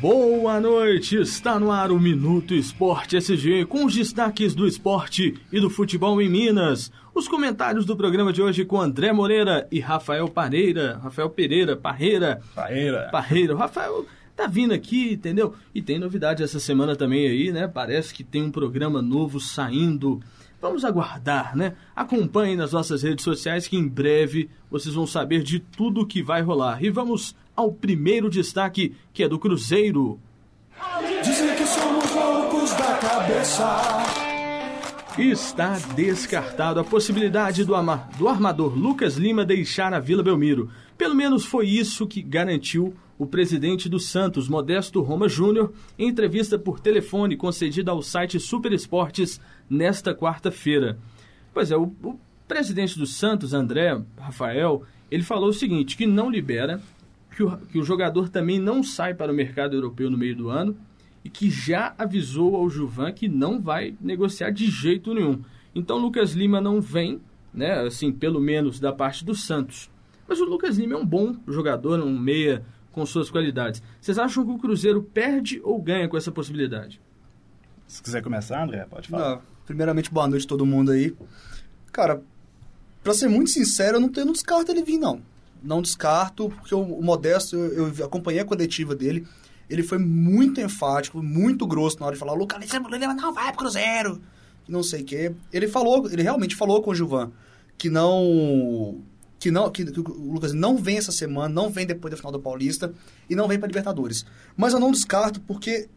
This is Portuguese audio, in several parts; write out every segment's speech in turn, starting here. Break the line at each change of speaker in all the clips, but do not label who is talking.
Boa noite, está no ar o Minuto Esporte SG com os destaques do esporte e do futebol em Minas. Os comentários do programa de hoje com André Moreira e Rafael Pareira. Rafael Pereira, Parreira.
Parreira.
Parreira. O Rafael tá vindo aqui, entendeu? E tem novidade essa semana também aí, né? Parece que tem um programa novo saindo. Vamos aguardar, né? Acompanhem nas nossas redes sociais que em breve vocês vão saber de tudo que vai rolar. E vamos ao primeiro destaque, que é do Cruzeiro.
Dizem que somos loucos da cabeça.
Está descartado a possibilidade do, ama- do armador Lucas Lima deixar a Vila Belmiro. Pelo menos foi isso que garantiu o presidente do Santos, Modesto Roma Júnior, em entrevista por telefone concedida ao site Super Esportes nesta quarta-feira. Pois é, o, o presidente do Santos, André Rafael, ele falou o seguinte, que não libera, que o, que o jogador também não sai para o mercado europeu no meio do ano e que já avisou ao Juvan que não vai negociar de jeito nenhum. Então Lucas Lima não vem, né, assim, pelo menos da parte do Santos. Mas o Lucas Lima é um bom jogador, um meia com suas qualidades. Vocês acham que o Cruzeiro perde ou ganha com essa possibilidade?
Se quiser começar, André, pode falar.
Não, primeiramente, boa noite a todo mundo aí. Cara, pra ser muito sincero, eu não, tenho, não descarto ele vir, não. Não descarto, porque o, o Modesto, eu, eu acompanhei a coletiva dele, ele foi muito enfático, muito grosso na hora de falar, Lucas Lima não vai pro Cruzeiro, não sei o quê. Ele falou, ele realmente falou com o Gilvan que não... Que, não, que, que o Lucas não vem essa semana, não vem depois da final do Paulista e não vem pra Libertadores. Mas eu não descarto porque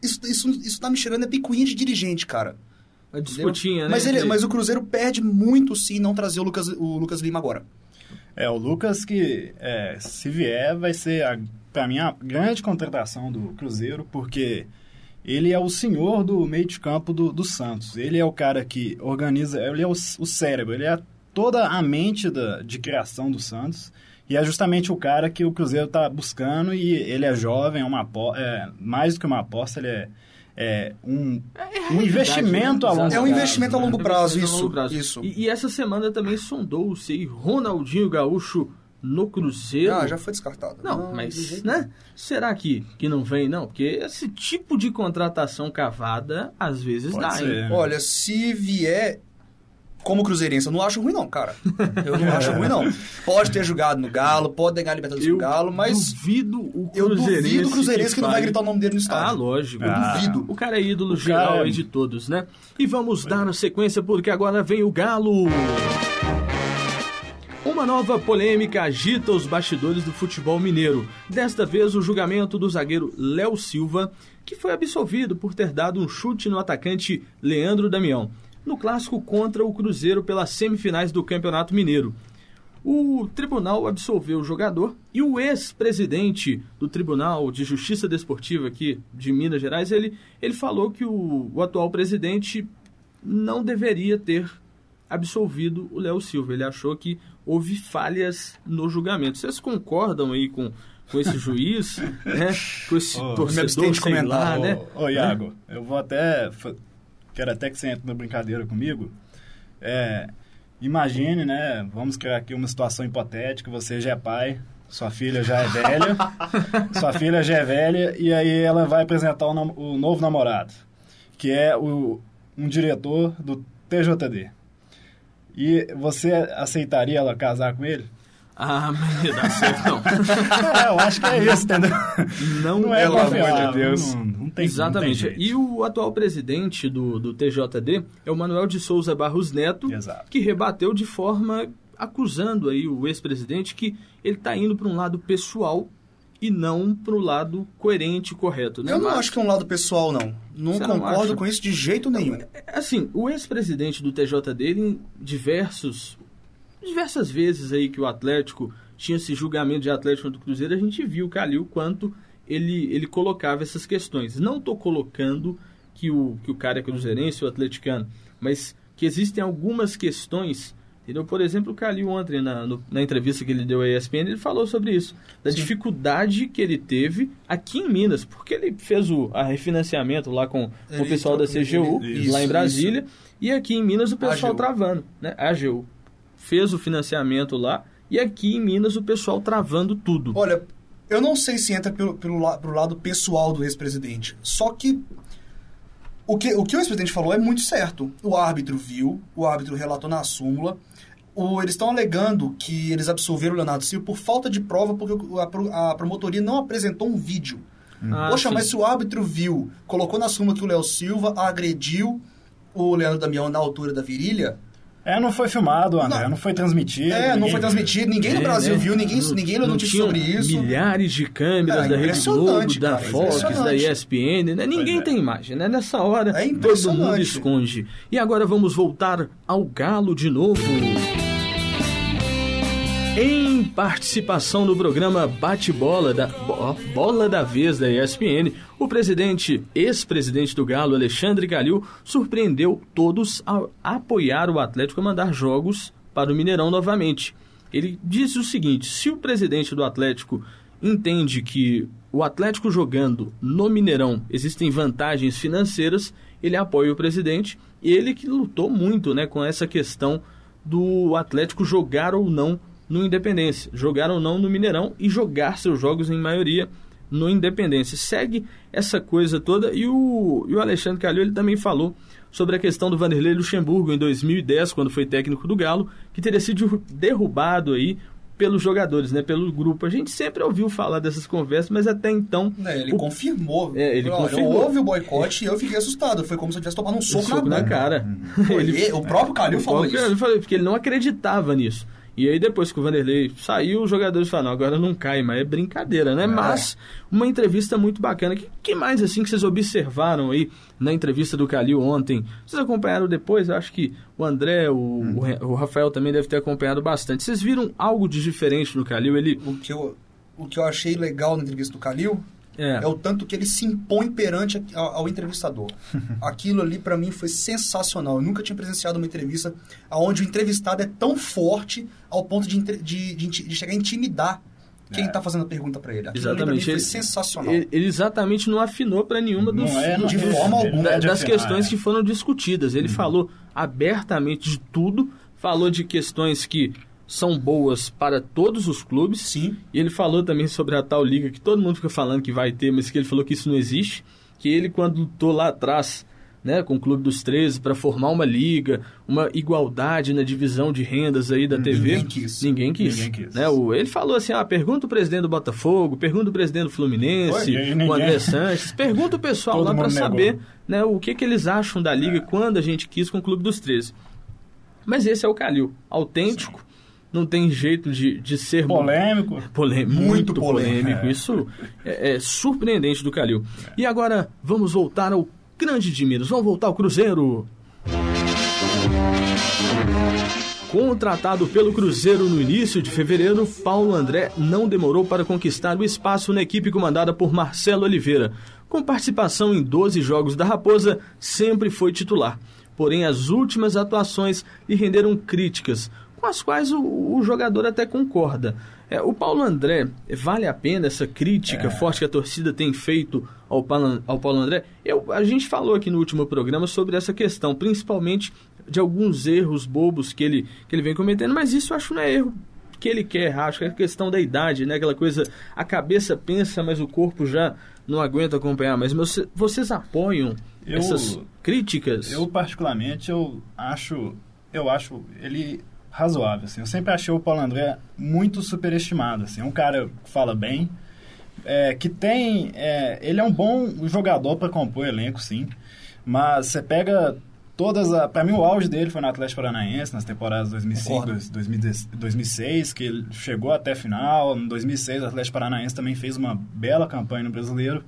isso, isso, isso tá me cheirando é picuinha de dirigente, cara.
A disputinha, né?
Mas, ele, mas o Cruzeiro perde muito se não trazer o Lucas, o Lucas Lima agora.
É, o Lucas que, é, se vier, vai ser, a, pra mim, a grande contratação do Cruzeiro, porque ele é o senhor do meio de campo do, do Santos. Ele é o cara que organiza, ele é o, o cérebro, ele é toda a mente da, de criação do Santos. E é justamente o cara que o Cruzeiro está buscando e ele é jovem, é uma é, mais do que uma aposta, ele é, é um, um investimento a longo
Exato.
É um
prazo,
investimento a
né?
longo prazo,
a longo
isso,
prazo.
isso.
E, e essa semana também sondou-se aí Ronaldinho Gaúcho no Cruzeiro.
Ah, já foi descartado.
Não,
de
mas, né? Será que, que não vem, não? Porque esse tipo de contratação cavada, às vezes
Pode
dá,
ser.
hein?
Olha, se vier como cruzeirense, eu não acho ruim não, cara. Eu não acho ruim não. Pode ter jogado no Galo, pode ganhar a Libertadores no Galo, mas
duvido o
eu duvido o cruzeirense que, não vai gritar o nome dele no
Ah,
estádio.
lógico.
Eu
Ah.
duvido.
O cara é ídolo geral
é-
de todos, né? E vamos dar a sequência porque agora vem o Galo. Uma nova polêmica agita os bastidores do futebol mineiro. Desta vez, o julgamento do zagueiro Léo Silva, que foi absolvido por ter dado um chute no atacante Leandro Damião, no clássico contra o Cruzeiro pelas semifinais do Campeonato Mineiro. O tribunal absolveu o jogador e o ex-presidente do Tribunal de Justiça Desportiva aqui de Minas Gerais, ele, ele falou que o, o atual presidente não deveria ter absolvido o Léo Silva. Ele achou que houve falhas no julgamento. Vocês concordam aí com, com esse juiz, né? Com esse
Ô,
torcedor, sei lá,
comentar,
né?
Ô, ô, Iago, eu vou até. Quero até que você entre na brincadeira comigo. É, imagine, né? Vamos criar aqui uma situação hipotética. Você já é pai, sua filha já é velha, sua filha já é velha, e aí ela vai apresentar o, nam- o novo namorado, que é o, um diretor do TJD. E você aceitaria ela casar com ele?
Ah, mas não dá certo não.
É, eu acho que é isso, entendeu?
Não,
Não é
Pelo amor de Deus.
Não, não tem
Exatamente.
não tem
e o atual presidente do, do TJD é o Manuel de Souza Barros Neto,
Exato.
que rebateu de forma acusando aí o ex-presidente que ele está indo para um lado pessoal e não para o lado coerente e correto. Né?
Eu não acho que é um lado pessoal, não. Não
Você não
concordo
acha?
com isso de jeito nenhum.
Assim, o ex-presidente do TJD, ele, em diversos, diversas vezes aí que o Atlético tinha esse julgamento de Atlético contra o Cruzeiro, a gente viu, Calil, quanto ele, ele colocava essas questões. Não estou colocando que o, que o cara é cruzeirense ou atleticano, mas que existem algumas questões, entendeu? Por exemplo, o Calil ontem, na, no- na entrevista que ele deu à ESPN, ele falou sobre isso, da dificuldade que ele teve aqui em Minas, porque ele fez o a refinanciamento lá com, com o pessoal da CGU,
Isso,
lá em
isso.
Brasília, e aqui em Minas o pessoal
AGU.
travando, né? A AGU fez o financiamento lá, e aqui em Minas o pessoal travando tudo.
Olha, Eu não sei se entra pelo, pelo, lado pessoal do ex-presidente. Só que o que o, que o ex-presidente falou é muito certo. O árbitro viu, o árbitro relatou na súmula. O, eles estão alegando que eles absolveram o Leonardo Silva por falta de prova, porque a, a promotoria não apresentou um vídeo.
Ah,
Poxa,
sim.
mas se o árbitro viu, colocou na súmula que o Léo Silva agrediu o Leandro Damião na altura da virilha,
É, não foi filmado, André,
Não.
não, foi transmitido.
é, não
ninguém
foi
viu.
transmitido, ninguém no Brasil
né?
viu, ninguém,
Não-
ninguém
não
notícia sobre isso.
Milhares de câmeras
É,
da Rede Globo, da
cara,
Fox, da. ESPN, né? Ninguém
é.
tem imagem, né? Nessa hora,
É
todo mundo esconde. E agora vamos voltar ao Galo de novo. Em participação no programa Bate-Bola da Bo- Bola da Vez da ESPN, o presidente, ex-presidente do Galo, Alexandre Calil, surpreendeu todos a apoiar o Atlético a mandar jogos para o Mineirão novamente. Ele disse o seguinte: se o presidente do Atlético entende que o Atlético jogando no Mineirão existem vantagens financeiras, ele apoia o presidente. Ele que lutou muito, né, com essa questão do Atlético jogar ou não no Independência, jogar ou não no Mineirão e jogar seus jogos em maioria no Independência. Segue essa coisa toda e o, e o Alexandre Calil ele também falou sobre a questão do Vanderlei Luxemburgo em 2010, quando foi técnico do Galo, que teria sido derrubado aí pelos jogadores, né, pelo grupo. A gente sempre ouviu falar dessas conversas, mas até então
É, ele
o-
confirmou.
É, ele
Olha,
confirmou.
Houve o boicote e eu fiquei assustado. Foi como se eu tivesse tomado um soco,
soco
na,
na cara.
Pô, ele- o próprio Calil
o
falou
próprio
isso.
Calil falou, porque ele não acreditava nisso. E aí depois que o Vanderlei saiu, os jogadores falaram, "Não, agora não cai, mas é brincadeira, né? Mas uma entrevista muito bacana. Que, que mais assim que vocês observaram aí na entrevista do Calil ontem? Vocês acompanharam depois? Eu acho que o André, o, Re- o Rafael também deve ter acompanhado bastante. Vocês viram algo de diferente no Calil? Ele
O que, eu, o que eu achei legal na entrevista do Calil
é,
é o tanto que ele se impõe perante a- ao, ao entrevistador. Aquilo ali pra mim foi sensacional. Eu nunca tinha presenciado uma entrevista onde o entrevistado é tão forte ao ponto de, de, de, de chegar a intimidar quem tá fazendo a pergunta pra ele. Aquilo ali pra mim
exatamente.
foi
Ele,
sensacional.
ele- ele exatamente não afinou para nenhuma dos,
Não é, não
de
é,
forma alguma.
é
da- das
afinar,
questões
é.
que foram discutidas. Ele falou abertamente de tudo, falou de questões que são boas para todos os clubes.
Sim.
E ele falou também sobre a tal liga que todo mundo fica falando que vai ter, mas que ele falou que isso não existe. Que ele, quando lutou lá atrás, né, com o Clube dos 13, para formar uma liga, uma igualdade na divisão de rendas aí da TV.
Ninguém quis.
Ninguém quis.
Ninguém quis.
Né, o, ele falou assim: ah, pergunta o presidente do Botafogo, pergunta o presidente do Fluminense,
Oi,
o André Sanches, pergunta o pessoal
Todo
lá para saber né, o que, que eles acham da liga quando a gente quis com o Clube dos 13. Mas esse é o Calil, autêntico, não tem jeito de, de ser
Polêmico.
Polê- muito,
Muito
polêmico.
polêmico,
Isso é, é surpreendente do Calil. E agora vamos voltar ao grande de Minas. Vamos voltar ao Cruzeiro. Contratado pelo Cruzeiro no início de fevereiro, Paulo André não demorou para conquistar o espaço na equipe comandada por Marcelo Oliveira. Com participação em 12 jogos da Raposa, sempre foi titular. Porém, as últimas atuações lhe renderam críticas, com as quais o, o jogador até concorda. É, o Paulo André, vale a pena essa crítica forte que a torcida tem feito ao Paulo, ao Paulo André? Eu, a gente falou aqui no último programa sobre essa questão, principalmente de alguns erros bobos que ele, que ele vem cometendo, mas isso eu acho não é erro que ele quer errar, acho que é questão da idade, né? Aquela coisa, a cabeça pensa, mas o corpo já não aguenta acompanhar. Mas você- vocês apoiam
Eu-
essas críticas?
Eu, particularmente, eu acho, eu acho ele razoável, assim. Eu sempre achei o Paulo André muito superestimado, assim. É um cara que fala bem, é, que tem... é, ele é um bom jogador para compor elenco, sim. Mas você pega todas... A, para mim, o auge dele foi no Atlético Paranaense, nas temporadas 2005,
Concordo.
2010 2006, que ele chegou até a final. Em 2006, o Atlético Paranaense também fez uma bela campanha no Brasileiro.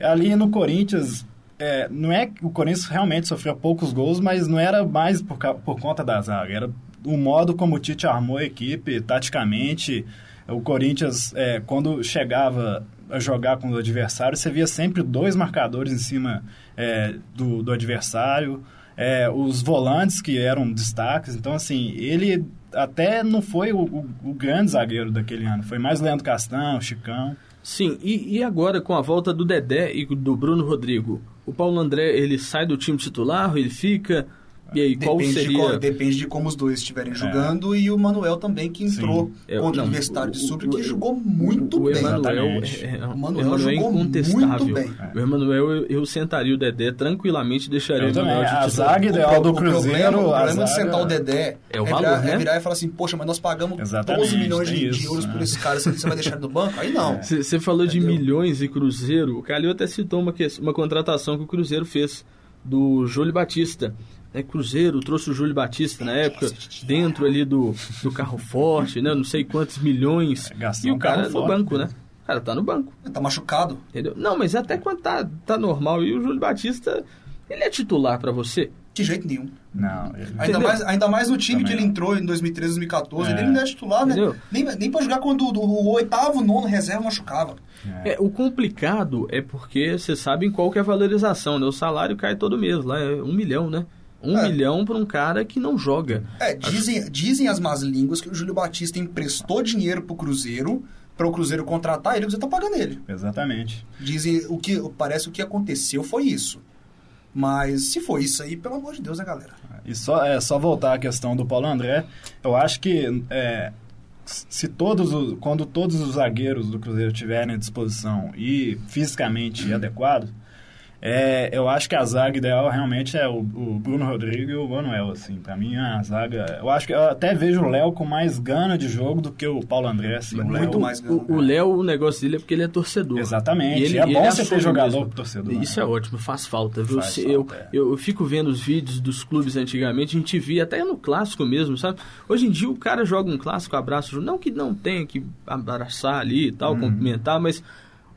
Ali no Corinthians, é, não é que o Corinthians realmente sofreu poucos gols, mas não era mais por, por conta da zaga. Era o modo como o Tite armou a equipe, taticamente. O Corinthians, é, quando chegava a jogar com o adversário, você via sempre dois marcadores em cima é, do, do adversário. É, os volantes que eram destaques. Então, assim, ele até não foi o, o- o grande zagueiro daquele ano. Foi mais Leandro Castan, o Chicão.
Sim, e, e agora com a volta do Dedé e do Bruno Rodrigo, o Paulo André ele sai do time titular, ele fica. E aí, qual
Depende,
seria...
de qual- depende de como os dois estiverem jogando e o Manuel também, que entrou
É,
contra
não,
o Universitário de Sucre, que jogou muito
o
bem.
Emanuel, é, é,
O Manuel
Emanuel é
jogou
incontestável.
muito bem.
O Emanuel, eu, eu sentaria o Dedé tranquilamente, deixaria
Eu
o Emanuel
também,
de
a zaga ideal do
o
Cruzeiro...
problema, o
a
problema de sentar o Dedé
É o
virar,
valor, né?
é virar e falar assim, poxa, mas nós pagamos
Exatamente,
12 milhões de,
tem
de
isso,
euros
né?
por esse cara, você vai deixar ele no banco? Aí não.
Você falou de milhões e Cruzeiro. O Calil até citou uma, uma contratação que o Cruzeiro fez do Júlio Batista. É, Cruzeiro trouxe o Júlio Batista na época, dentro ali do, do carro forte, né? Não sei quantos milhões.
É,
e o cara no banco,
né?
né? O cara tá no banco,
Ele tá machucado.
entendeu? Não, mas até quando tá, tá normal. E o Júlio Batista, ele é titular pra você?
De jeito nenhum.
Não, ele-
Ainda
Entendeu?
mais, ainda mais no time
Também
que ele entrou em 2013, 2014.
É.
Ele não é titular, né?
Entendeu?
Nem, nem pra jogar quando o, o oitavo, nono reserva machucava.
É, o complicado é porque vocês sabem qual que é a valorização, né? O salário cai todo mês, lá é um milhão, né? Um
É.
milhão pra um cara que não joga.
É, dizem, dizem as más línguas que o Júlio Batista emprestou dinheiro pro Cruzeiro, para o Cruzeiro contratar ele, o Cruzeiro tá pagando ele.
Exatamente.
Dizem, o que parece o que aconteceu foi isso. Mas se foi isso aí, pelo amor de Deus, né, galera?
E só, é, só voltar à questão do Paulo André, eu acho que é, se todos os, quando todos os zagueiros do Cruzeiro tiverem à disposição e fisicamente adequado, é, eu acho que a zaga ideal realmente é o, o Bruno Rodrigues e o Manuel, assim, pra mim a zaga, eu acho que eu até vejo o Léo com mais gana de jogo do que o Paulo André, assim, o
Muito
Léo-
mais
O o Léo, o negócio dele é porque ele é torcedor.
Exatamente,
E ele-
é
ele
bom você ter jogador
mesmo.
pro torcedor.
Isso
né?
é ótimo, faz falta. Viu?
Faz
Se-
falta, é.
eu, eu, eu fico vendo os vídeos dos clubes antigamente, a gente via até no clássico mesmo, sabe? Hoje em dia o cara joga um clássico, abraça, não que não tenha que abraçar ali e tal,
Uhum.
cumprimentar, mas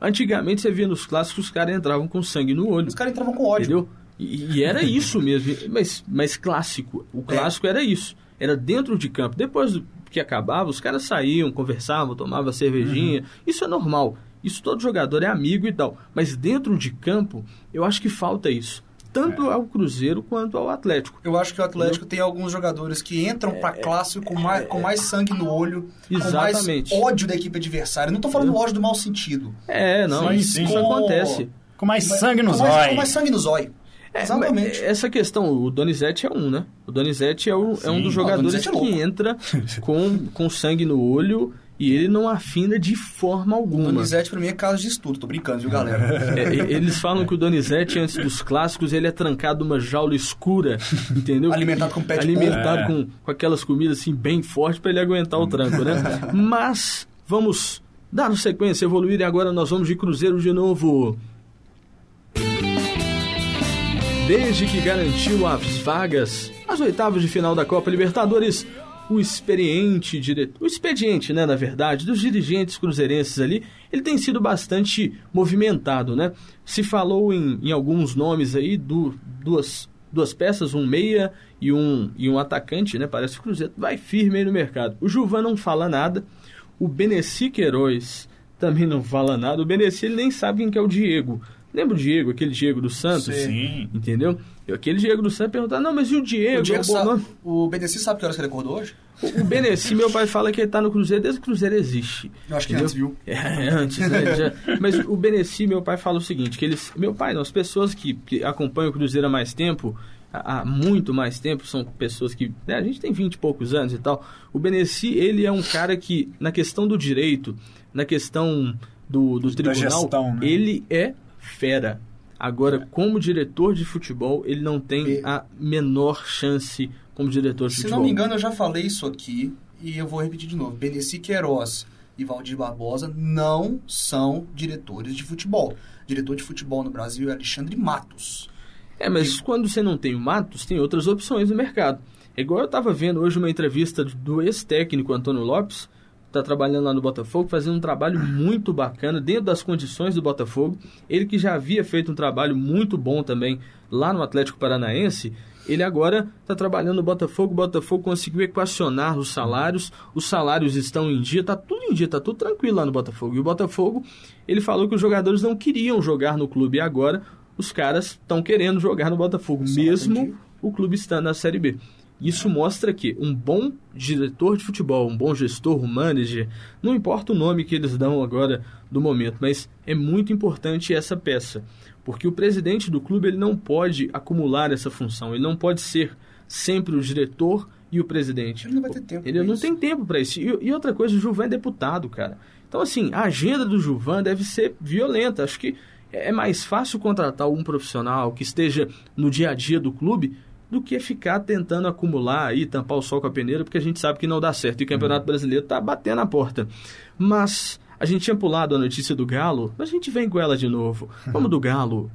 antigamente você via nos clássicos os caras entravam com sangue no olho.
Os caras entravam com ódio.
Entendeu? E, e era isso mesmo, mas, mas clássico. O clássico era isso. Era dentro de campo. Depois que acabava, os caras saíam, conversavam, tomavam cervejinha. Isso é normal. Isso todo jogador é amigo e tal. Mas dentro de campo, eu acho que falta isso. Tanto ao Cruzeiro quanto ao Atlético.
Eu acho que o Atlético tem alguns jogadores que entram pra clássico com mais, com mais sangue no olho,
Exatamente.
com mais ódio da equipe adversária. Não tô falando ódio do mau sentido.
É, não,
Sim,
isso,
sim.
isso
Com-
acontece.
Com mais sangue
mais,
olhos.
com mais sangue nos olhos.
É,
Exatamente.
Essa questão, o Donizete é um, né? O Donizete é, o- é um
Sim.
dos
Ah,
jogadores
é
que entra com, com sangue no olho e ele não afina de forma
O
alguma.
Donizete pra mim é caso de estudo, tô brincando, viu, galera?
É, eles falam que o Donizete, antes dos clássicos, ele é trancado numa jaula escura, entendeu?
Alimentado com pé de
Alimentado com, com aquelas comidas assim bem fortes para ele aguentar o tranco, né? Mas vamos dar sequência, evoluir e agora nós vamos de Cruzeiro de novo. Desde que garantiu as vagas às oitavas de final da Copa Libertadores, o experiente diretor, o expediente, né, na verdade, dos dirigentes cruzeirenses ali, ele tem sido bastante movimentado, né? Se falou em, em alguns nomes aí, do, duas, duas peças, um meia e um, e um atacante, né? Parece que o Cruzeiro vai firme aí no mercado. O Juvan não fala nada, o Beneci Queiroz também não fala nada, o Beneci ele nem sabe quem que é o Diego. Lembra o Diego, aquele Diego do Santos?
Sim.
Entendeu? Eu- Aquele Diego do Santos perguntar, não, mas e o Diego?
O, Diego sabe, o Beneci sabe que horas que ele acordou hoje?
O o Beneci, meu pai fala que ele tá no Cruzeiro desde que o Cruzeiro existe.
Eu acho que
Entendeu?
antes, viu?
É, antes, né? Já- mas o Beneci, meu pai fala o seguinte, que eles... Meu pai, não, as pessoas que, que acompanham o Cruzeiro há mais tempo, há, há muito mais tempo, são pessoas que... né, a gente tem 20 e poucos anos e tal. O Beneci, ele é um cara que, na questão do direito, na questão do, do tribunal,
gestão, né?
ele é fera. Agora, como diretor de futebol, ele não tem a menor chance como diretor de
Se
futebol.
não me engano, eu já falei isso aqui e eu vou repetir de novo. Beneci Queiroz e Valdir Barbosa não são diretores de futebol. Diretor de futebol no Brasil é Alexandre Matos.
É, mas quando você não tem o Matos, tem outras opções no mercado. É igual eu estava vendo hoje uma entrevista do ex-técnico Antônio Lopes, está trabalhando lá no Botafogo, fazendo um trabalho muito bacana dentro das condições do Botafogo. Ele que já havia feito um trabalho muito bom também lá no Atlético Paranaense, ele agora está trabalhando no Botafogo. O Botafogo conseguiu equacionar os salários, os salários estão em dia, está tudo em dia, está tudo tranquilo lá no Botafogo. E o Botafogo, ele falou que os jogadores não queriam jogar no clube e agora os caras estão querendo jogar no Botafogo,
Só
mesmo
entendi.
o clube estando na Série B. Isso mostra que um bom diretor de futebol, um bom gestor, um manager, não importa o nome que eles dão agora do momento, mas é muito importante essa peça, porque o presidente do clube ele não pode acumular essa função, ele não pode ser sempre o diretor e o presidente.
Ele não vai ter tempo
Ele não
isso.
tem tempo para isso. E, e outra coisa, o Juvan é deputado, cara. Então, assim, a agenda do Juvan deve ser violenta. Acho que é mais fácil contratar um profissional que esteja no dia a dia do clube do que ficar tentando acumular aí, tampar o sol com a peneira, porque a gente sabe que não dá certo. E o Campeonato Brasileiro tá batendo a porta. Mas a gente tinha pulado a notícia do Galo, mas a gente vem com ela de novo. Vamos do Galo.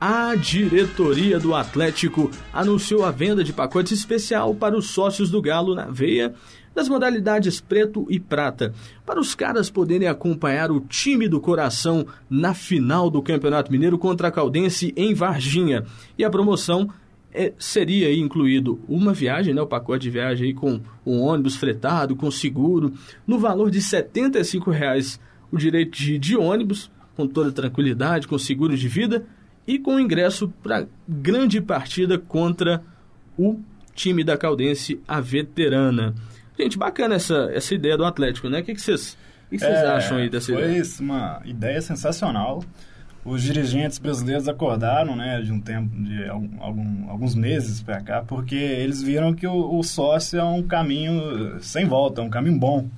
A diretoria do Atlético anunciou a venda de pacote especial para os sócios do Galo na veia das modalidades preto e prata, para os caras poderem acompanhar o time do coração na final do Campeonato Mineiro contra a Caldense em Varginha. E a promoção é, seria incluído uma viagem, né, o pacote de viagem aí com um ônibus fretado, com seguro, no valor de 75 reais o direito de, de ônibus, com toda tranquilidade, com seguro de vida e com ingresso para grande partida contra o time da Caldense, a veterana. Gente, bacana essa, essa ideia do Atlético, né? O que, vocês, que
É,
acham aí dessa
foi
ideia?
uma ideia sensacional. Os dirigentes brasileiros acordaram, né, de um tempo, de algum- alguns meses para cá, porque eles viram que o, o sócio é um caminho sem volta, é um caminho bom,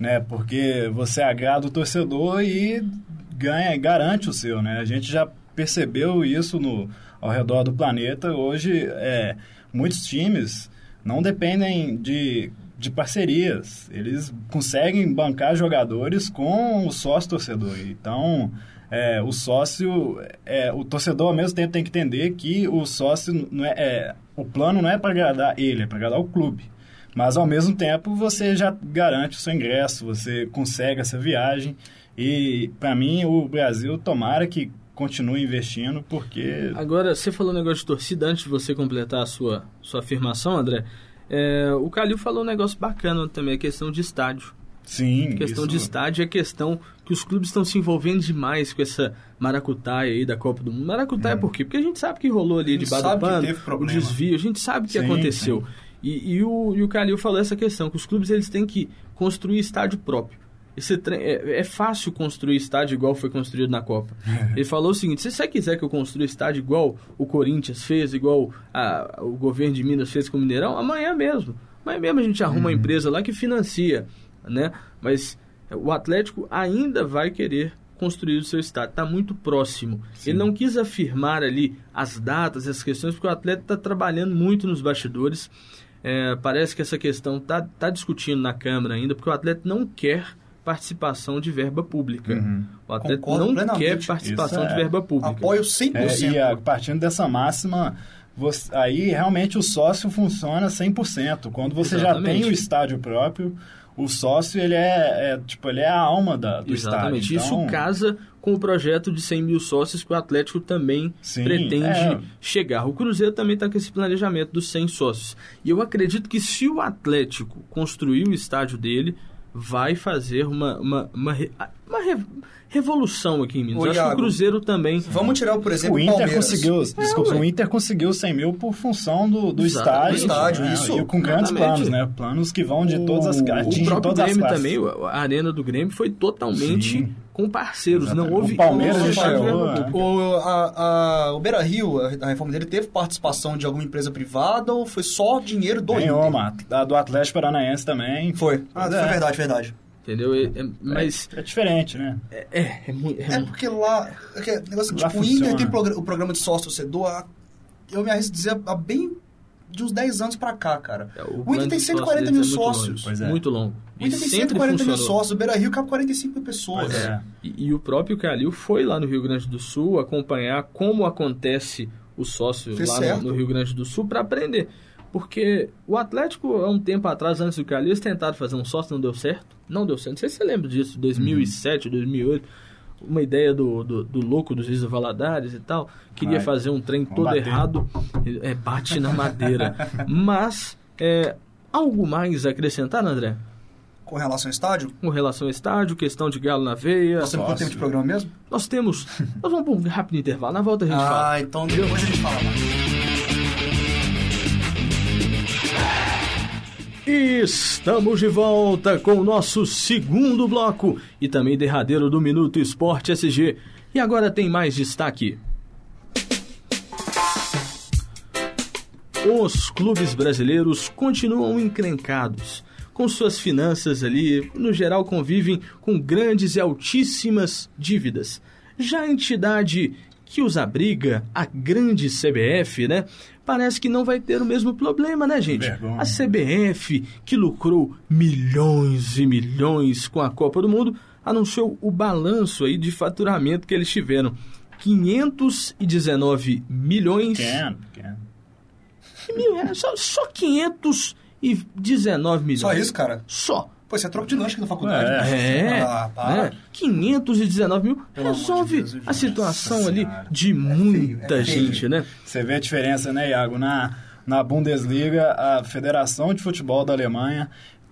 né? Porque você agrada o torcedor e ganha, garante o seu, né? A gente já percebeu isso no ao redor do planeta. Hoje, é, muitos times não dependem de, de parcerias. Eles conseguem bancar jogadores com o sócio torcedor. Então, é, o sócio, é, o torcedor ao mesmo tempo tem que entender que o sócio não é, é o plano não é para agradar ele, é para agradar o clube. Mas ao mesmo tempo você já garante o seu ingresso, você consegue essa viagem. E para mim o Brasil tomara que continue investindo, porque
Agora, você falou um negócio de torcida antes de você completar a sua, sua afirmação, André. É, o Calil falou um negócio bacana também, a questão de estádio.
sim,
A questão
isso-
de estádio é questão que os clubes estão se envolvendo demais com essa maracutaia aí da Copa do Mundo. Maracutaia por quê? Porque a gente sabe que rolou ali
A
debaixo do pano, o desvio, a gente sabe o que
Sim,
aconteceu. E, e o, e o Calil falou essa questão, que os clubes eles têm que construir estádio próprio. Esse tre- é, é fácil construir estádio igual foi construído na Copa. Ele falou o seguinte: se você quiser que eu construa estádio igual o Corinthians fez, igual a- o governo de Minas fez com o Mineirão, amanhã mesmo. Amanhã mesmo a gente arruma uma empresa lá que financia, né? Mas o Atlético ainda vai querer construir o seu estádio. Está muito próximo. Ele não quis afirmar ali as datas, as questões, porque o Atlético está trabalhando muito nos bastidores. É, parece que essa questão está tá discutindo na Câmara ainda, porque o Atlético não quer participação de verba pública.
Uhum.
O Atlético
Concordo
não
plenamente.
quer participação
Isso
de
é.
verba pública.
Apoio 100%.
É, e a, partindo dessa máxima, você- aí realmente o sócio funciona 100%. Quando você já
Exatamente.
tem o estádio próprio, o sócio ele é, é, tipo, ele é a alma da, do
Exatamente.
estádio. Então,
Isso casa com o projeto de 100 mil sócios que o Atlético também
Sim,
pretende
é.
chegar. O Cruzeiro também está com esse planejamento dos 100 sócios. E eu acredito que se o Atlético construir o estádio dele, vai fazer uma, uma, uma, uma re- revolução aqui em Minas.
Ô,
Eu acho que o
Iago,
Cruzeiro também.
Vamos tirar, por exemplo,
o Inter
Palmeiras.
conseguiu, desculpa,
ué.
o Inter conseguiu 100 mil por função do, do estádio,
Estádio,
né?
isso.
e com grandes planos, né? Planos que vão de todas as
O
atingem todas as
Grêmio
classes.
também, a arena do Grêmio foi totalmente
Sim.
Com parceiros. Não
Exatamente.
houve.
O Palmeiras
não houve
já
estádio
chegou,
verba
né?
pública.
O, a, a- o Beira Rio, a, a reforma dele, teve participação de alguma empresa privada ou foi só dinheiro do
Ganhou,
Inter?
uma, a do Atlético Paranaense também.
Foi. Ah,
Pois
foi
é.
verdade, verdade.
Entendeu? É- é- mas
É diferente, né?
é, é, é, mu- é
É porque lá. é que, negócio,
Lá
tipo, o Inter
funciona.
tem o programa de sócio torcedor, há- eu me arrisco a dizer, há bem de uns 10 anos pra cá, cara.
É,
O,
plano
Inter tem
de
140
sócios
mil
deles é muito
sócios.
longo,
é.
Muito longo.
O Inter
E
tem
sempre
140 mil sócios, o Beira Rio cabe 45 mil pessoas.
É.
E, e o próprio Calil foi lá no Rio Grande do Sul acompanhar como acontece o sócio
Fez
lá no, no Rio Grande do Sul para aprender. Porque o Atlético, há um tempo atrás, antes do Calil, eles tentaram fazer um sócio, não deu certo. Não deu certo. Não sei se você lembra disso, 2007, 2008. Uma ideia do, do, do louco dos Isa Valadares e tal. Queria
Vai.
fazer um trem todo
bater.
errado. É, bate na madeira. Mas, é, algo mais a acrescentar, André?
Com relação ao estádio,
Com relação ao estádio, questão de galo na veia.
nós temos quanto tempo de programa mesmo?
Nós temos. Nós vamos para um rápido intervalo. Na volta a gente fala.
Ah, então depois a gente fala mais.
Estamos de volta com o nosso segundo bloco e também derradeiro do Minuto Esporte SG. E agora tem mais destaque. os clubes brasileiros continuam encrencados. Com suas finanças ali, no geral convivem com grandes e altíssimas dívidas. Já a entidade que os abriga, a grande CBF, né? Parece que não vai ter o mesmo problema, né, gente?
Vergonha.
A CBF, que lucrou milhões e milhões com a Copa do Mundo, anunciou o balanço aí de faturamento que eles tiveram. 519 milhões.
Pequeno, pequeno.
Mil reais, só, só 519 milhões.
Só isso, cara?
Só.
Pô, você é troco de lanche na faculdade.
É.
É,
Ah, para.
né? 519 mil
Pelo amor de
resolve
Deus,
a situação
Nossa
ali
Senhora.
de muita
é feio.
gente, né?
Você vê a diferença, né, Iago? Na, na Bundesliga, a Federação de Futebol da Alemanha,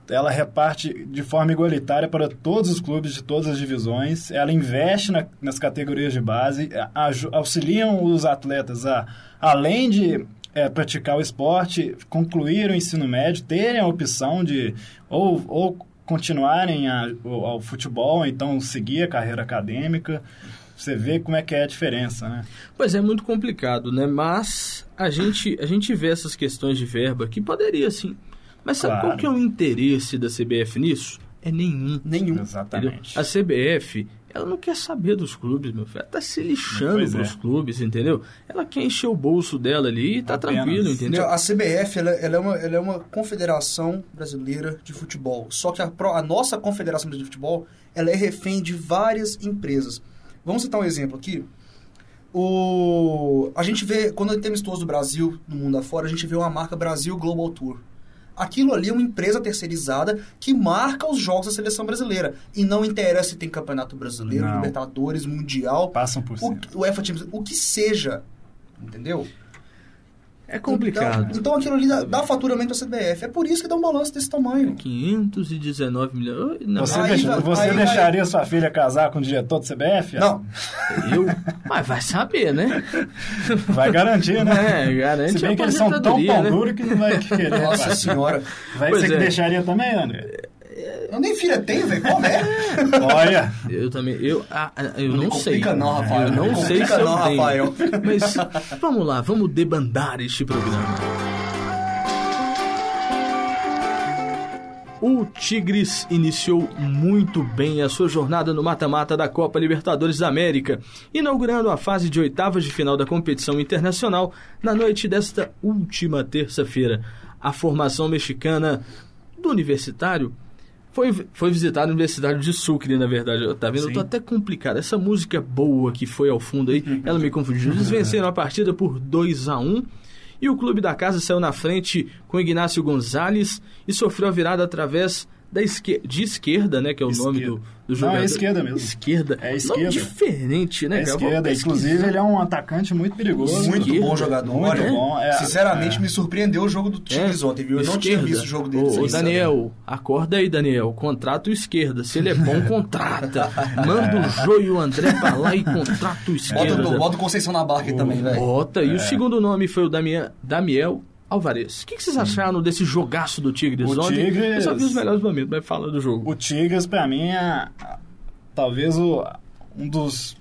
ela reparte de forma igualitária para todos os clubes de todas as divisões. Ela investe na- nas categorias de base, a- auxiliam os atletas a, além de é, praticar o esporte, concluir o ensino médio, terem a opção de ou, ou continuarem a- o- ao futebol, ou então seguir a carreira acadêmica. Você vê como é que é a diferença, né?
Pois é, muito complicado, né? Mas a gente, a gente vê essas questões de verba que poderia sim. Mas sabe
Claro.
qual que é o interesse da CBF nisso? É nenhum.
Nenhum.
Entendeu?
Exatamente.
A CBF, ela não quer saber dos clubes, meu filho. Ela tá se lixando
Pois é.
pros clubes, entendeu? Ela quer encher o bolso dela ali e tá
Apenas.
tranquilo, entendeu?
A CBF ela, ela é uma, ela é uma confederação brasileira de futebol. Só que a, a nossa confederação brasileira de futebol ela é refém de várias empresas. Vamos citar um exemplo aqui. O, a gente vê, quando tem amistoso do Brasil no mundo afora, a gente vê uma marca Brasil Global Tour. Aquilo ali é uma empresa terceirizada que marca os jogos da seleção brasileira. E não interessa se tem campeonato brasileiro,
Não.
Libertadores, Mundial,
Passam por
o,
cima.
o Champions, o que seja. Entendeu?
É complicado.
Então, então aquilo ali dá, dá faturamento à CBF. É por isso que dá um balanço desse tamanho.
519 milhões. Não,
Você,
Aí
deixa-
vai-
você
aí vai-
deixaria sua filha casar com o diretor do CBF?
Não,
eu. Mas vai saber, né?
Vai garantir, né?
É, garante
Se bem que eles são tão pão
né?
duro que não vai querer.
nossa
vai.
senhora.
Vai
Pois
você que
é.
deixaria também, André?
Eu nem filha tenho, velho. Como é?
Olha,
Eu também. Eu, ah, ah, eu
Não
não sei.
não, Rafael.
Eu
Não
não sei se eu
não,
tenho.
Rafael.
Mas vamos lá, vamos debandar este programa. O Tigres iniciou muito bem a sua jornada no mata-mata da Copa Libertadores da América, inaugurando a fase de oitavas de final da competição internacional na noite desta última terça-feira. A formação mexicana do Universitário foi, foi visitar a Universidade de Sucre, na verdade. Tá vendo? Eu tô
Sim.
até complicado. Essa música boa que foi ao fundo aí, ela me confundiu. Eles venceram a partida por 2 a 1 e o clube da casa saiu na frente com Ignacio Gonzalez e sofreu a virada através da esque de esquerda, né? Que é o nome do,
Esquerda.
do
Não,
jogador.
é esquerda mesmo.
Esquerda.
É
Nome
esquerda.
diferente, né?
é esquerda.
pesquisar.
Inclusive, ele é um atacante muito perigoso.
Muito
Esquerda.
bom jogador.
Muito
Olha,
bom, é,
sinceramente,
é.
me surpreendeu o jogo do Tigres
É,
ontem, viu? Eu não tinha
esquerda.
visto o jogo deles
Ô, ô. Daniel, acorda aí, Daniel. Contrata o esquerda. Se ele é bom, contrata. Manda o Jô e o André pra lá e contrata o
Bota,
esquerda.
o- bota o Conceição na barca aí também, velho.
Bota. E
É.
o segundo nome foi o Damian, Damiel Alvarez. O que, que vocês acharam desse jogaço do Tigres
O
ontem?
Tigres-
Eu só vi os melhores momentos, mas fala do jogo.
O Tigres, pra mim, é talvez o, um dos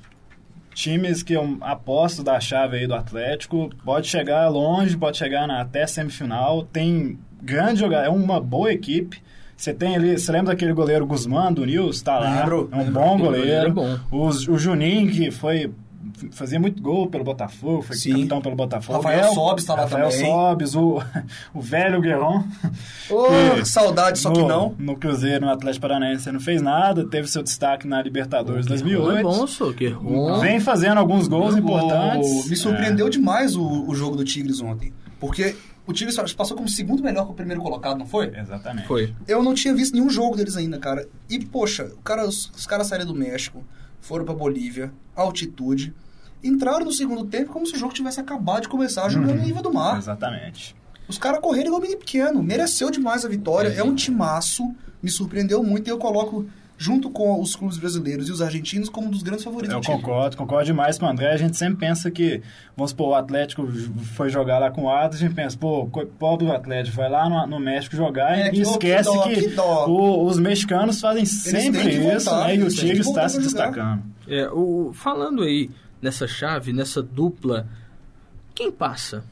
times que eu aposto da chave aí do Atlético. Pode chegar longe, pode chegar na, até semifinal. Tem grande jogador, é uma boa equipe. Você tem ali, você lembra daquele goleiro Guzmán do Nils? Tá lá.
Lembro,
é um
lembro.
bom goleiro.
goleiro é
O, o Juninho, que foi. Fazia muito gol pelo Botafogo, foi
Sim.
capitão pelo Botafogo.
Rafael
É
tá lá
Rafael
também.
Sobis, o, o velho Guerron. Que
saudade, só que
no,
não.
No Cruzeiro, no Atlético Paranaense, não fez nada, teve seu destaque na Libertadores
É
2008.
bom, só que é bom.
Vem fazendo alguns gols importantes.
Me surpreendeu demais o, o jogo do Tigres ontem. Porque o Tigres passou como segundo melhor que o primeiro colocado, não foi?
É, exatamente.
Foi.
Eu não tinha visto nenhum jogo deles ainda, cara. E, poxa, o cara, os, os caras saíram do México, foram pra Bolívia, altitude, entraram no segundo tempo como se o jogo tivesse acabado de começar jogando em Iva do Mar.
Exatamente.
Os caras correram igual menino pequeno. Mereceu demais a vitória. É, um timaço. Me surpreendeu muito. E eu coloco, junto com os clubes brasileiros e os argentinos, como um dos grandes favoritos
Eu concordo, concordo demais com o André. A gente sempre pensa que, vamos supor, o Atlético foi jogar lá com o Atlas, a gente pensa, pô, pobre do Atlético, vai lá no, no México jogar
É,
e
que-
esquece
que dó,
que,
que dó.
o- os mexicanos fazem sempre isso,
voltar,
né? E o
voltar
está se
jogar.
destacando.
É, o, falando aí nessa chave, nessa dupla, quem passa?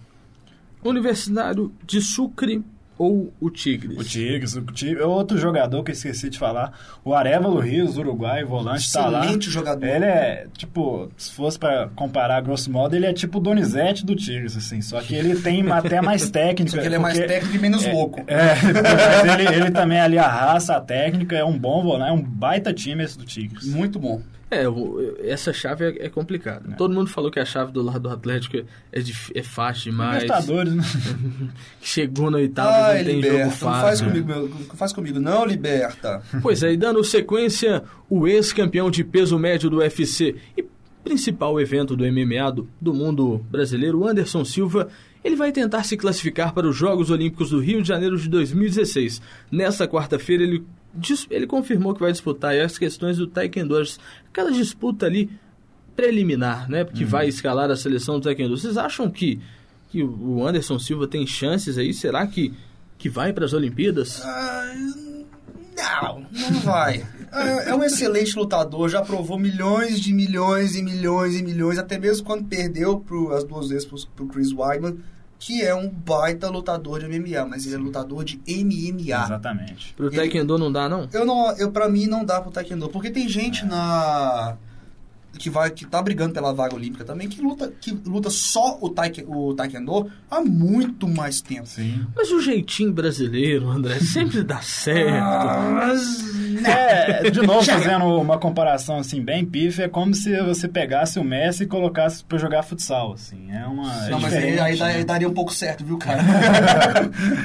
Universitário de Sucre ou o Tigres?
O Tigres, o Tigres, outro jogador que eu esqueci de falar, o Arevalo Rios, Uruguai, volante, tá lá.
Excelente jogador.
Ele é, tipo, se fosse pra comparar grosso modo, ele é tipo o Donizete do Tigres, assim, só que ele tem até mais técnica.
Só que ele é mais técnico e menos louco.
É, mas ele, ele também ali arrasa a técnica, é um bom volante, é um baita time esse do Tigres.
Muito bom.
É, essa chave é, é complicada. Todo mundo falou que a chave do lado do Atlético é, é fácil demais.
Libertadores, né?
Chegou na oitava,
Ai,
não tem
liberta.
jogo
Não faz
fácil.
comigo, meu, não faz comigo, não, liberta.
Pois é, e dando sequência, o ex-campeão de peso médio do UFC e principal evento do MMA do, do mundo brasileiro, Anderson Silva, ele vai tentar se classificar para os Jogos Olímpicos do Rio de Janeiro de 2016. Nessa quarta-feira, ele, ele confirmou que vai disputar as questões do Taekwondo, aquela disputa ali preliminar, né? Porque vai escalar a seleção do Taekwondo. Vocês acham que, que o Anderson Silva tem chances aí? Será que, que vai para as Olimpíadas?
Ah, não, não vai. É é um excelente lutador, já provou milhões de milhões e milhões e milhões, até mesmo quando perdeu pro, as duas vezes pro, pro Chris Weidman, que é um baita lutador de MMA, mas ele é lutador de MMA.
Exatamente.
Pro
Ele-
Taekwondo não dá, não?
Eu não, eu para mim não dá pro Taekwondo, porque tem gente na que vai que tá brigando pela vaga olímpica também que luta que luta só o, taek, o Taekwondo há muito mais tempo.
Sim.
Mas o jeitinho brasileiro, André, sempre dá certo.
Mas
É, de novo, fazendo uma comparação assim, bem pífia, é como se você pegasse o Messi e colocasse pra jogar futsal, assim. É uma. é
Não, mas aí, aí,
né?
aí daria um pouco certo, viu, cara?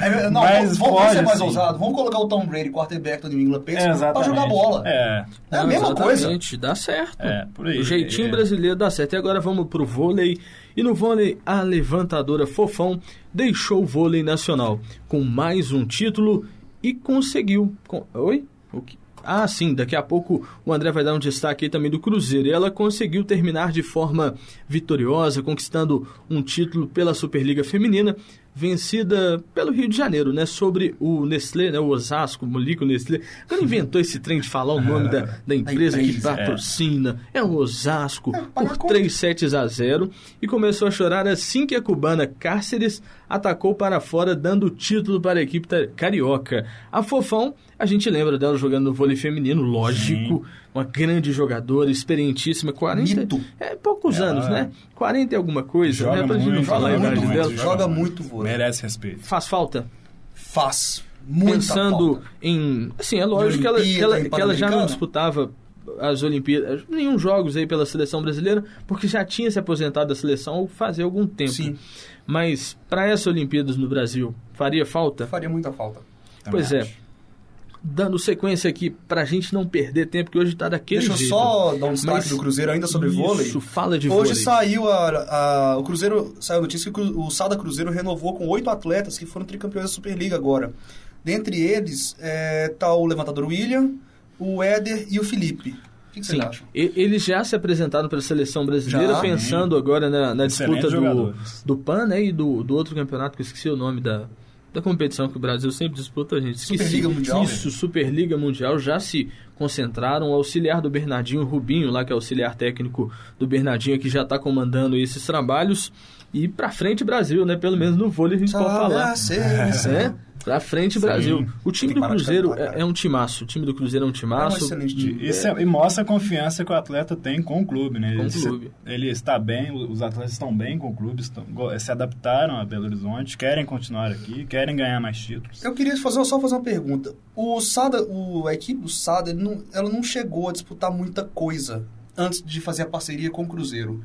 Aí, não,
Mas
vamos, vamos ser
pode,
mais
sim.
ousados. Vamos colocar o Tom Brady, quarterback do New England Patriots,
É,
pra
exatamente.
jogar bola.
É,
É a mesma coisa.
Dá certo.
é, por aí.
O jeitinho
É.
brasileiro dá certo. E agora vamos pro vôlei. E no vôlei, a levantadora Fofão deixou o vôlei nacional com mais um título e conseguiu. com- Oi? O que? Ah, sim, daqui a pouco o André vai dar um destaque aí também do Cruzeiro. E ela conseguiu terminar de forma vitoriosa, conquistando um título pela Superliga Feminina, vencida pelo Rio de Janeiro, né? Sobre o Nestlé, né? O Osasco, o Molico Nestlé. Quando inventou esse trem de falar o nome da, da empresa que
empresa,
patrocina, é o Osasco, por
a conta.
3 sets a 0 e começou a chorar assim que a cubana Cáceres atacou para fora, dando o título para a equipe carioca. A Fofão, a gente lembra dela jogando no vôlei feminino, lógico, uma grande jogadora, experientíssima, 40.
Mito.
É poucos
Ela
anos, né? 40 e alguma coisa,
Joga
né? Pra gente não
muito,
falar a idade
muito,
dela.
muito. Joga muito vôlei.
Merece respeito.
Faz falta?
Faz. Muita
pensando
falta.
em. Assim, é lógico que ela, que ela, que ela já não disputava as Olimpíadas, nenhum jogos aí pela seleção brasileira, porque já tinha se aposentado da seleção fazia algum tempo.
Sim.
Mas para essas Olimpíadas no Brasil, faria falta?
Faria muita falta.
Pois é.
acho.
Dando sequência aqui, pra gente não perder tempo, que hoje tá daquele
Deixa eu
jeito.
só dar um destaque
Mas-
do Cruzeiro ainda sobre
Isso,
vôlei.
fala de
Hoje
vôlei.
saiu a, a- o Cruzeiro, saiu a notícia que o, o Sada Cruzeiro renovou com oito atletas que foram tricampeões da Superliga agora. Dentre eles é, tá o levantador William, o Éder e o Felipe. O que, que
Sim,
vocês acham?
eles já se apresentaram para a seleção brasileira,
Já.
pensando agora na, na
Excelentes
disputa do, do PAN né, e do, do outro campeonato, que eu esqueci o nome da, da competição que o Brasil sempre disputa, a gente esqueci.
Superliga Mundial.
Isso, Superliga Mundial, já se concentraram. O auxiliar do Bernardinho, Rubinho, lá que é auxiliar técnico do Bernardinho, que já está comandando esses trabalhos. E pra frente Brasil, né? Pelo menos no vôlei a gente pode falar. É, pra frente Brasil. O time do Cruzeiro é, é um timaço. O time do Cruzeiro é um
É um
timaço.
excelente time.
Isso é- e mostra a confiança que o atleta tem com o clube, né?
Com o
Ele se-
clube.
Ele está bem, os atletas estão bem com o clube, estão- go- se adaptaram a Belo Horizonte, querem continuar aqui, querem ganhar mais títulos.
Eu queria fazer, só fazer uma pergunta. O Sada, o, a equipe do Sada, ele não, ela não chegou a disputar muita coisa antes de fazer a parceria com o Cruzeiro.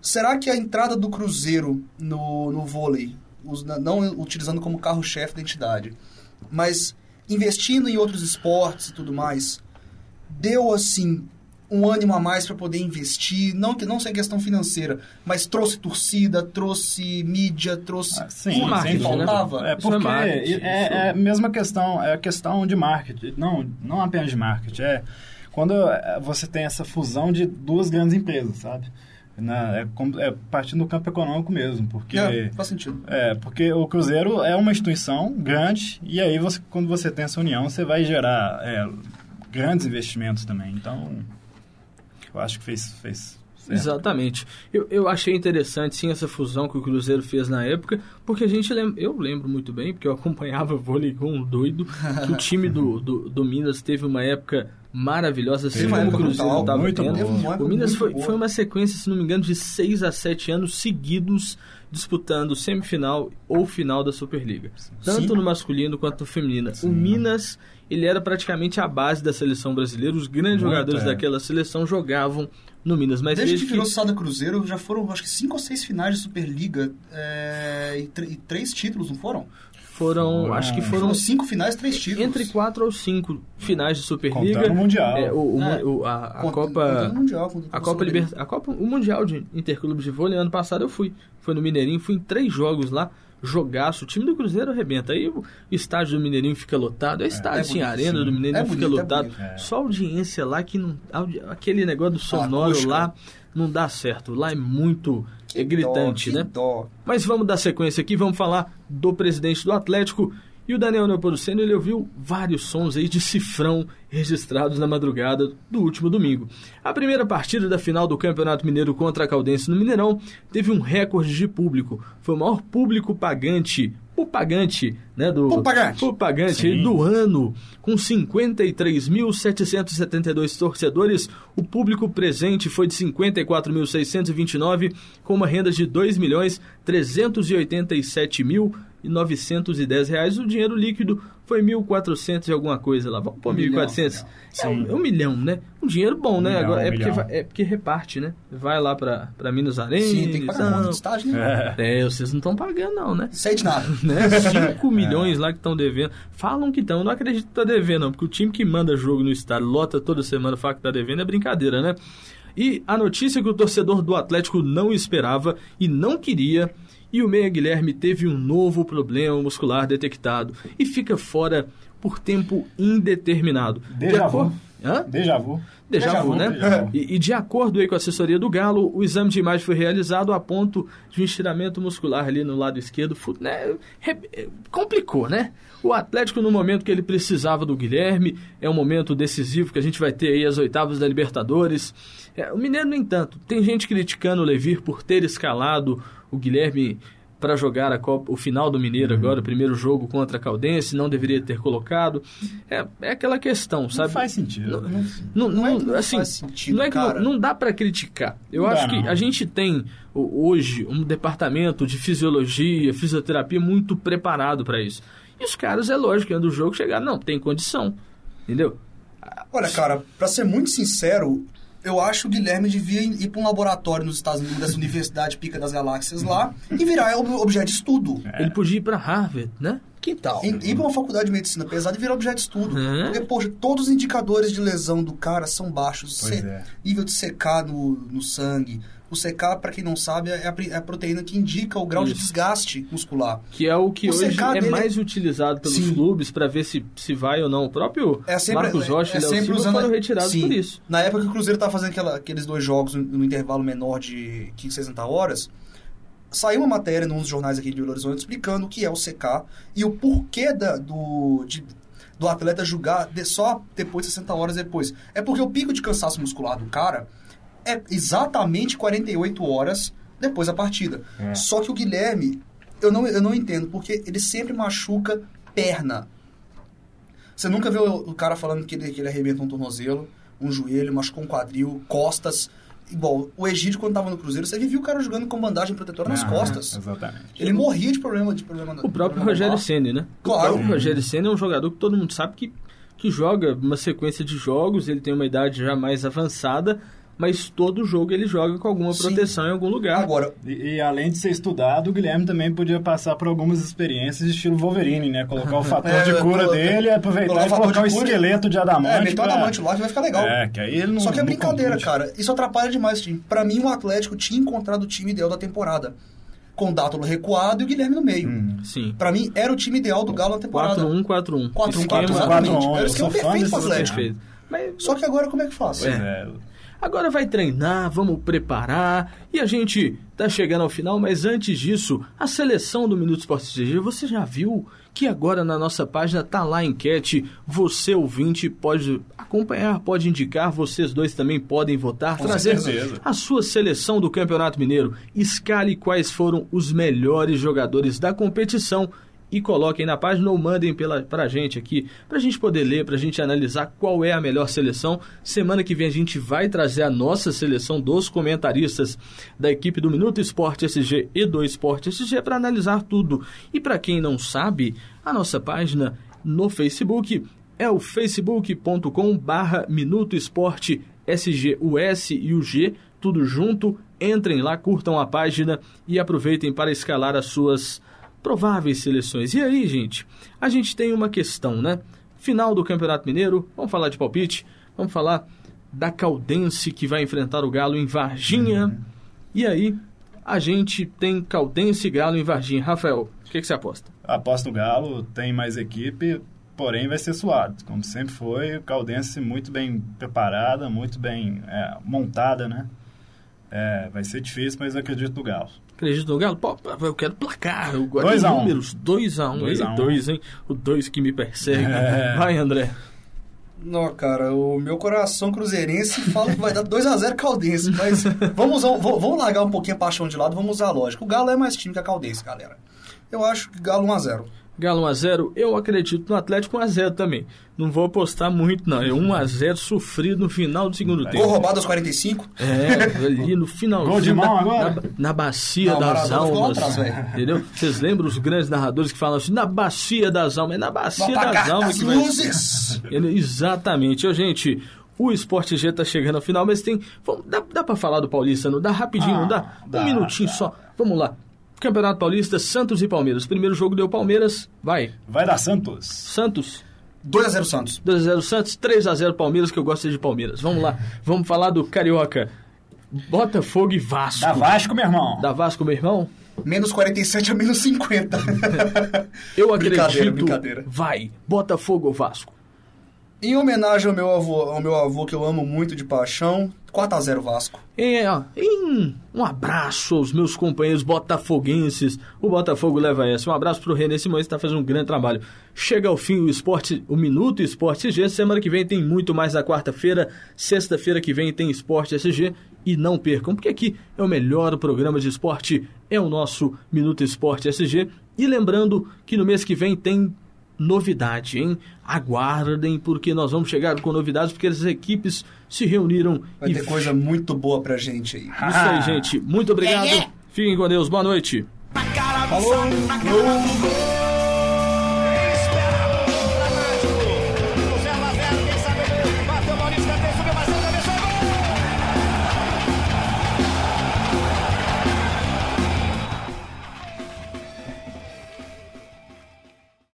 Será que a entrada do Cruzeiro no, no vôlei, não utilizando como carro-chefe da entidade, mas investindo em outros esportes e tudo mais, deu assim um ânimo a mais para poder investir, não que não sem questão financeira, mas trouxe torcida, trouxe mídia, trouxe
Ah, sim,
é marketing, né?
faltava. É
é
porque é,
isso.
é a mesma questão, é a questão de marketing, não, não apenas de marketing, é quando é, você tem essa fusão de duas grandes empresas, sabe? Na, é, como- é partindo do campo econômico mesmo, porque
É, faz sentido.
É, porque o Cruzeiro é uma instituição grande e aí você, quando você tem essa união, você vai gerar é, grandes investimentos também. Então, eu acho que fez, fez
Exatamente. Eu, eu achei interessante, sim, essa fusão que o Cruzeiro fez na época, porque a gente lembra, eu lembro muito bem, porque eu acompanhava vôlei com um doido, que o time do, do, do Minas teve uma época maravilhosa, assim como o Cruzeiro estava tendo. O Minas foi,
boa.
foi uma sequência, se não me engano, de 6 a 7 anos seguidos disputando semifinal ou final da Superliga. Tanto
Sim.
no masculino quanto no feminino. O Minas, ele era praticamente a base da seleção brasileira. Os grandes
Muito,
jogadores
é.
daquela seleção jogavam no Minas. Mas
Desde
desde
que virou Sada Cruzeiro, já foram, acho que, cinco ou seis finais de Superliga é, e, e três títulos, não foram?
Foram,
Foram-
acho que
Foram
foram
cinco finais, três títulos.
entre quatro ou cinco finais de Superliga.
Contando o Mundial.
É, o, o-
É.
o- a, a
Conta-
Copa
Mundial,
A Copa. Libertadores, a Copa, o Mundial de Interclubes de Vôlei ano passado eu fui, foi no Mineirinho, fui em três jogos lá, jogaço, o time do Cruzeiro arrebenta. Aí o estádio do Mineirinho fica lotado, é estádio
é
sim,
bonito,
a arena
sim.
do Mineirinho
É
fica
bonito, é
lotado.
bonito.
É.
Só audiência lá que não aquele negócio do sonoro lá não dá certo. Lá é muito é gritante,
dó,
né?
que dó.
Mas vamos dar sequência aqui, vamos falar do presidente do Atlético. E o Daniel Neopomuceno, ele ouviu vários sons aí de cifrão registrados na madrugada do último domingo. A primeira partida da final do Campeonato Mineiro contra a Caldense no Mineirão teve um recorde de público. Foi o maior público pagante, pagante, né, do
O pagante.
o pagante
Sim.
do ano, com 53.772 torcedores. O público presente foi de 54.629, com uma renda de 2.387.910 reais. O dinheiro líquido foi 1.400 e alguma coisa lá. Vamos pôr
Um milhão,
1.400. É, um, é um milhão, né? Um dinheiro bom,
Um
né?
milhão,
Agora, é, porque, é porque reparte, né? Vai lá pra, pra Minas Arenas.
Sim, tem que pagar
não.
do estágio, né?
É, vocês não estão pagando não, né?
Sei de nada.
né? 5 milhões lá que estão devendo. Falam que estão, eu não acredito que tá devendo, não, porque o time que manda jogo no estádio, lota toda semana, fala que tá devendo, é brincadeira, né? E a notícia que o torcedor do Atlético não esperava e não queria, e o Meia Guilherme teve um novo problema muscular detectado e fica fora por tempo indeterminado.
Déjà
acor-
vu.
Hã?
Déjà vu.
Déjà vu,
vu,
né?
vu.
E, e de acordo com a assessoria do Galo, o exame de imagem foi realizado a ponto de um estiramento muscular ali no lado esquerdo. né, eh, complicou, né? O Atlético, no momento que ele precisava do Guilherme, é um momento decisivo que a gente vai ter aí as oitavas da Libertadores. É, o Mineiro, no entanto, tem gente criticando o Levir por ter escalado o Guilherme para jogar a Copa, o final do Mineiro agora, o primeiro jogo contra a Caldense, não deveria ter colocado. É, é aquela questão,
Não
sabe?
faz sentido.
Não-? Não,
Não é
não-
não
assim,
faz sentido,
não é que
cara.
não, não dá pra criticar. Eu
Não
acho que
não.
a gente tem o- hoje um departamento de fisiologia, fisioterapia muito preparado pra isso. E os caras, é lógico, antes do jogo chegaram, não, tem condição. Entendeu?
Olha, cara, pra ser muito sincero, eu acho que o Guilherme devia ir pra um laboratório nos Estados Unidos, dessa Universidade Pica das Galáxias lá, e virar ob- objeto de estudo.
Ele podia ir pra Harvard, né? Que tal?
E- Ir pra uma faculdade de medicina pesada e virar objeto de estudo.
Uhum.
Porque, poxa, todos os indicadores de lesão do cara são baixos.
Pois
Se-
é.
Nível de CK no, no sangue. O CK, pra quem não sabe, é a, é a proteína que indica o grau de
Isso.
desgaste muscular.
Que é o que
O
hoje é
dele-
mais utilizado pelos
Sim.
clubes pra ver se, se vai ou não. O próprio
É sempre,
Marcos Rocha
é
Léo
sempre
Silva
usando
foram retirados
Sim.
por isso.
Na época que o Cruzeiro tava fazendo aquela- aqueles dois jogos no, no intervalo menor de 15, 60 horas, saiu uma matéria num dos jornais aqui de Belo Horizonte explicando o que é o CK e o porquê da- do, de- do atleta julgar de- só depois de 60 horas depois. É porque o pico de cansaço muscular do cara é exatamente 48 horas depois da partida.
É.
Só que o Guilherme, eu não, eu não entendo, porque ele sempre machuca perna. Você nunca viu o cara falando que ele, que ele arrebenta um tornozelo, um joelho, machucou um quadril, costas. Igual, o Egídio, quando tava no Cruzeiro, você vivia o cara jogando com bandagem protetora nas
Ah,
costas.
Exatamente.
Ele morria de problema de problema
O próprio
problema
Rogério. Ceni, né?
Claro.
O Rogério Ceni é um jogador que todo mundo sabe que, que joga uma sequência de jogos, ele tem uma idade já mais avançada, mas todo jogo ele joga com alguma
Sim.
proteção em algum lugar.
Agora,
E, e além de ser estudado, o Guilherme também podia passar por algumas experiências de estilo Wolverine, né? Colocar o fator
É,
de cura
colocar-
dele e aproveitar
colocar
e
o
colocar o esqueleto de adamante.
é, meteu
pra-
adamante lá que vai ficar legal.
É, que aí ele não
Só que é brincadeira,
contunde.
cara. Isso atrapalha demais o time. Pra mim, o Atlético tinha encontrado o time ideal da temporada. Com o Dátolo recuado e o Guilherme no meio.
Hum.
Sim.
Pra mim, era o time ideal do Galo na temporada.
4-1, 4-1.
4-1,
Esquema
4-1, exatamente.
4-1,
Era o
eu
esquema
sou fã
perfeito
desse
pro Atlético.
Mas
Só que agora como é que faz?
Pois
É. Agora vai treinar, vamos preparar e a gente tá chegando ao final, mas antes disso, a seleção do Minuto Esporte GG, você já viu que agora na nossa página tá lá a enquete, você ouvinte pode acompanhar, pode indicar, vocês dois também podem votar,
Com
trazer
certeza.
a sua seleção do Campeonato Mineiro, escale quais foram os melhores jogadores da competição e coloquem na página ou mandem pela, pra gente aqui, pra gente poder ler, pra gente analisar qual é a melhor seleção. Semana que vem a gente vai trazer a nossa seleção dos comentaristas da equipe do Minuto Esporte SG e do Esporte SG para analisar tudo. E para quem não sabe, a nossa página no Facebook é o facebook.com barra Minuto Esporte SG, o S e o G, tudo junto. Entrem lá, curtam a página e aproveitem para escalar as suas prováveis seleções. E aí, gente, a gente tem uma questão, né? Final do Campeonato Mineiro, vamos falar de palpite, vamos falar da Caldense que vai enfrentar o Galo em Varginha. E aí, a gente tem Caldense e Galo em Varginha. Rafael, o que, que você aposta?
Aposto no Galo, tem mais equipe, porém vai ser suado. Como sempre foi, o Caldense muito bem preparada, muito bem é, montada, né? É, vai ser difícil, mas eu acredito no Galo.
Acredito no Galo? Pô, eu quero placar, eu gosto
Dois
de
a um.
números. 2x1. Um.
Dois a um.
Dois, hein? O 2 que me persegue.
É.
Vai, André.
Não, cara, o meu coração cruzeirense fala que vai dar 2x0 Caldense, mas vamos, usar, vamos largar um pouquinho a paixão de lado, vamos usar a lógica. O Galo é mais time que a Caldense, galera. Eu acho que Galo 1x0.
Galo 1x0, eu acredito no Atlético 1x0 também. Não vou apostar muito, não. É 1x0 sofrido no final do segundo
Gol
tempo.
roubado aos 45.
É, ali no finalzinho.
Gol de mão
na,
agora?
Na, na bacia
Não,
das almas.
atrás,
entendeu? Vocês lembram os grandes narradores que falam assim, na bacia das almas? É na bacia
No
das almas que vai
luzes.
Ele- Exatamente. Ô, gente, o Esporte G tá chegando ao final, mas tem. Vamos, dá, dá pra falar do Paulista, não? Dá rapidinho,
Ah,
não dá?
dá,
um minutinho
dá.
só. Vamos lá. Campeonato Paulista, Santos e Palmeiras. Primeiro jogo deu Palmeiras. Vai.
Vai dar Santos.
Santos.
2x0 Santos.
2x0 Santos, 3x0 Palmeiras, que eu gosto de Palmeiras. Vamos lá. Vamos falar do Carioca. Botafogo e Vasco.
Da Vasco, meu irmão.
Da Vasco, meu irmão?
Menos 47 a menos 50.
Eu
Brincadeira,
acredito.
brincadeira.
Vai. Botafogo ou Vasco?
Em homenagem ao meu avô, ao meu avô que eu amo muito de paixão, 4x0 Vasco.
É, ó, um abraço aos meus companheiros botafoguenses. O Botafogo leva essa. Um abraço pro René Simões, que está fazendo um grande trabalho. Chega ao fim o esporte, o Minuto Esporte SG. Semana que vem tem muito mais na quarta-feira. Sexta-feira que vem tem Esporte SG. E não percam, porque aqui é o melhor programa de esporte, é o nosso Minuto Esporte SG. E lembrando que no mês que vem tem novidade, hein? Aguardem, porque nós vamos chegar com novidades, porque as equipes se reuniram
Vai
e
ter coisa muito boa pra gente aí.
isso aí, gente. Muito obrigado. Fiquem com Deus. Boa noite.
Falou!